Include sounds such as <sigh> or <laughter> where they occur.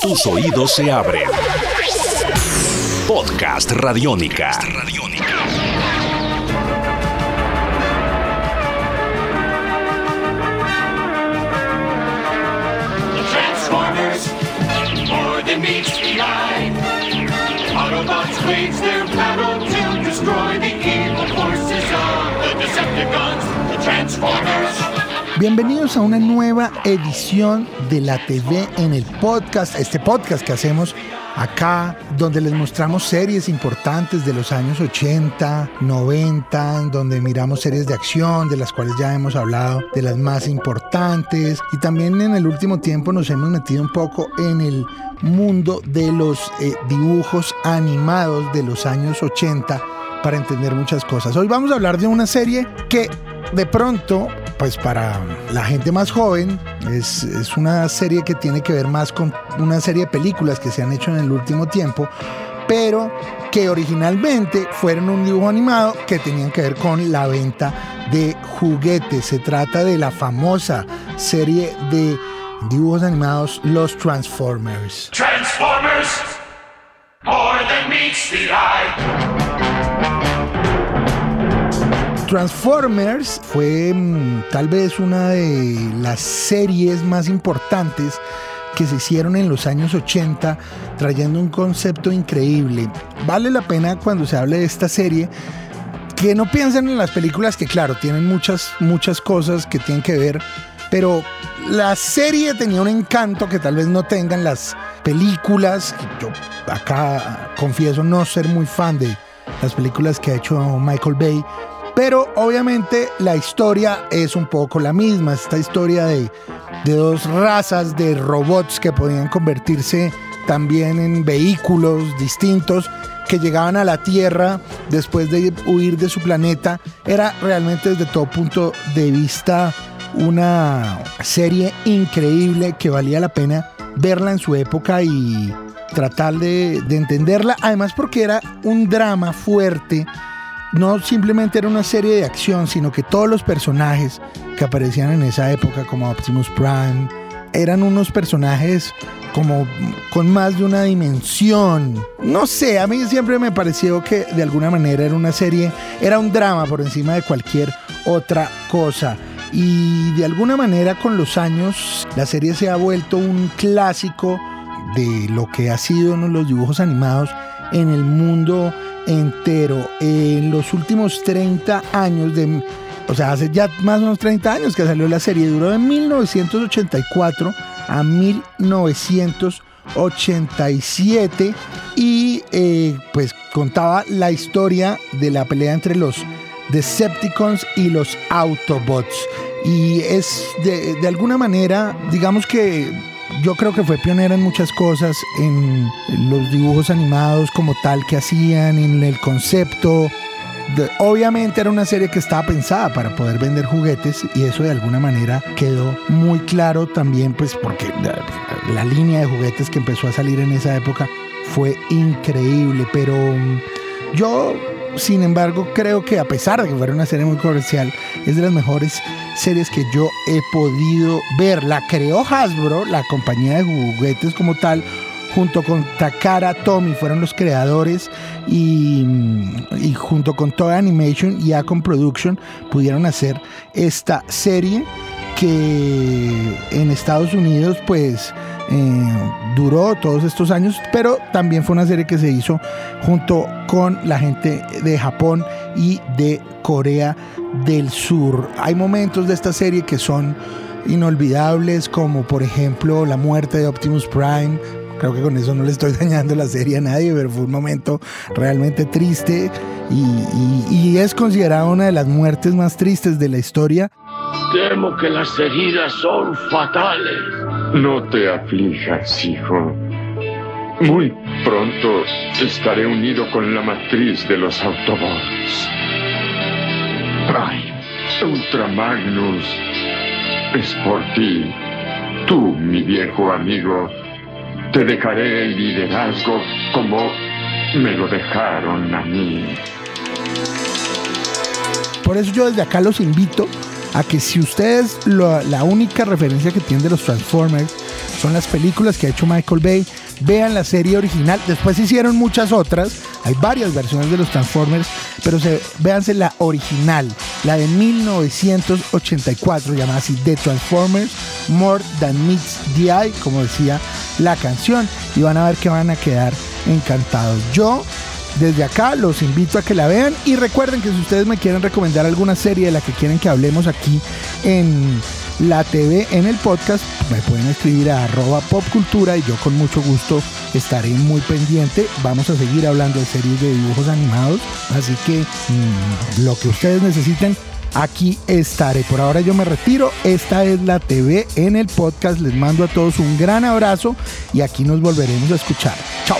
Tus oídos se abren. Podcast Radiónica. Transformers, more than meets the eye. Autobots wage their battle to destroy the evil forces of the Decepticons. The Transformers. Bienvenidos a una nueva edición de la TV en el podcast, este podcast que hacemos acá, donde les mostramos series importantes de los años 80, 90, donde miramos series de acción, de las cuales ya hemos hablado, de las más importantes, y también en el último tiempo nos hemos metido un poco en el mundo de los eh, dibujos animados de los años 80 para entender muchas cosas. Hoy vamos a hablar de una serie que de pronto, pues para la gente más joven, es, es, una serie que tiene que ver más con una serie de películas que se han hecho en el último tiempo, pero que originalmente fueron un dibujo animado que tenían que ver con la venta de juguetes. Se trata de la famosa serie de dibujos animados Los Transformers. Transformers, more than meets the eye. Transformers fue mm, tal vez una de las series más importantes que se hicieron en los años 80, trayendo un concepto increíble. Vale la pena cuando se hable de esta serie que no piensen en las películas que claro, tienen muchas muchas cosas que tienen que ver, pero la serie tenía un encanto que tal vez no tengan las películas. Yo acá confieso no ser muy fan de las películas que ha hecho Michael Bay, pero obviamente la historia es un poco la misma, esta historia de, de, dos razas de robots que podían convertirse también en vehículos distintos que llegaban a la Tierra después de huir de su planeta. Era realmente desde todo punto de vista una serie increíble que valía la pena verla en su época y tratar de, de entenderla, además porque era un drama fuerte no simplemente era una serie de acción, sino que todos los personajes que aparecían en esa época, como Optimus Prime, eran unos personajes como con más de una dimensión. No sé, a mí siempre me pareció que de alguna manera era una serie, era un drama por encima de cualquier otra cosa. Y de alguna manera con los años la serie se ha vuelto un clásico de lo que ha sido en los dibujos animados en el mundo entero. En los últimos 30 años de... O sea, hace ya más o menos 30 años que salió la serie. Duró de 1984 a 1987 y eh, pues contaba la historia de la pelea entre los Decepticons y los Autobots. Y es de, de alguna manera, digamos que yo creo que fue pionera en muchas cosas, en los dibujos animados como tal que hacían, en el concepto. Obviamente era una serie que estaba pensada para poder vender juguetes y eso de alguna manera quedó muy claro también pues porque la línea de juguetes que empezó a salir en esa época fue increíble, pero yo sin embargo, creo que a pesar de que fuera una serie muy comercial, es de las mejores series que yo he podido ver. La creó Hasbro, la compañía de juguetes como tal, junto con Takara Tomy, fueron los creadores y, junto con Toy Animation y Acon Production pudieron hacer esta serie que en Estados Unidos pues eh, duró todos estos años, pero también fue una serie que se hizo junto con la gente de Japón y de Corea del Sur. Hay momentos de esta serie que son inolvidables, como por ejemplo la muerte de Optimus Prime. Creo que con eso no le estoy <laughs> dañando la serie a nadie, pero fue un momento realmente triste y, y, y es considerada una de las muertes más tristes de la historia. Temo que las heridas son fatales. No te aflijas, hijo. Muy pronto estaré unido con la matriz de los Autobots. Prime, Ultramagnus, es por ti. Tú, mi viejo amigo, te dejaré el liderazgo como me lo dejaron a mí. Por eso yo desde acá los invito a que si ustedes la única referencia que tienen de los Transformers son las películas que ha hecho Michael Bay. Vean la serie original. Después hicieron muchas otras. Hay varias versiones de los Transformers, pero se, véanse la original, la de 1984, llamada así The Transformers More Than Meets the Eye, como decía la canción. Y van a ver que van a quedar encantados. Yo desde acá los invito a que la vean y recuerden que si ustedes me quieren recomendar alguna serie de la que quieren que hablemos aquí en la TV, en el podcast, me pueden escribir a arroba popcultura y yo con mucho gusto estaré muy pendiente. Vamos a seguir hablando de series de dibujos animados, así que mmm, lo que ustedes necesiten. Aquí estaré. Por ahora yo me retiro. Esta es la TV en el podcast. Les mando a todos un gran abrazo y aquí nos volveremos a escuchar. Chao.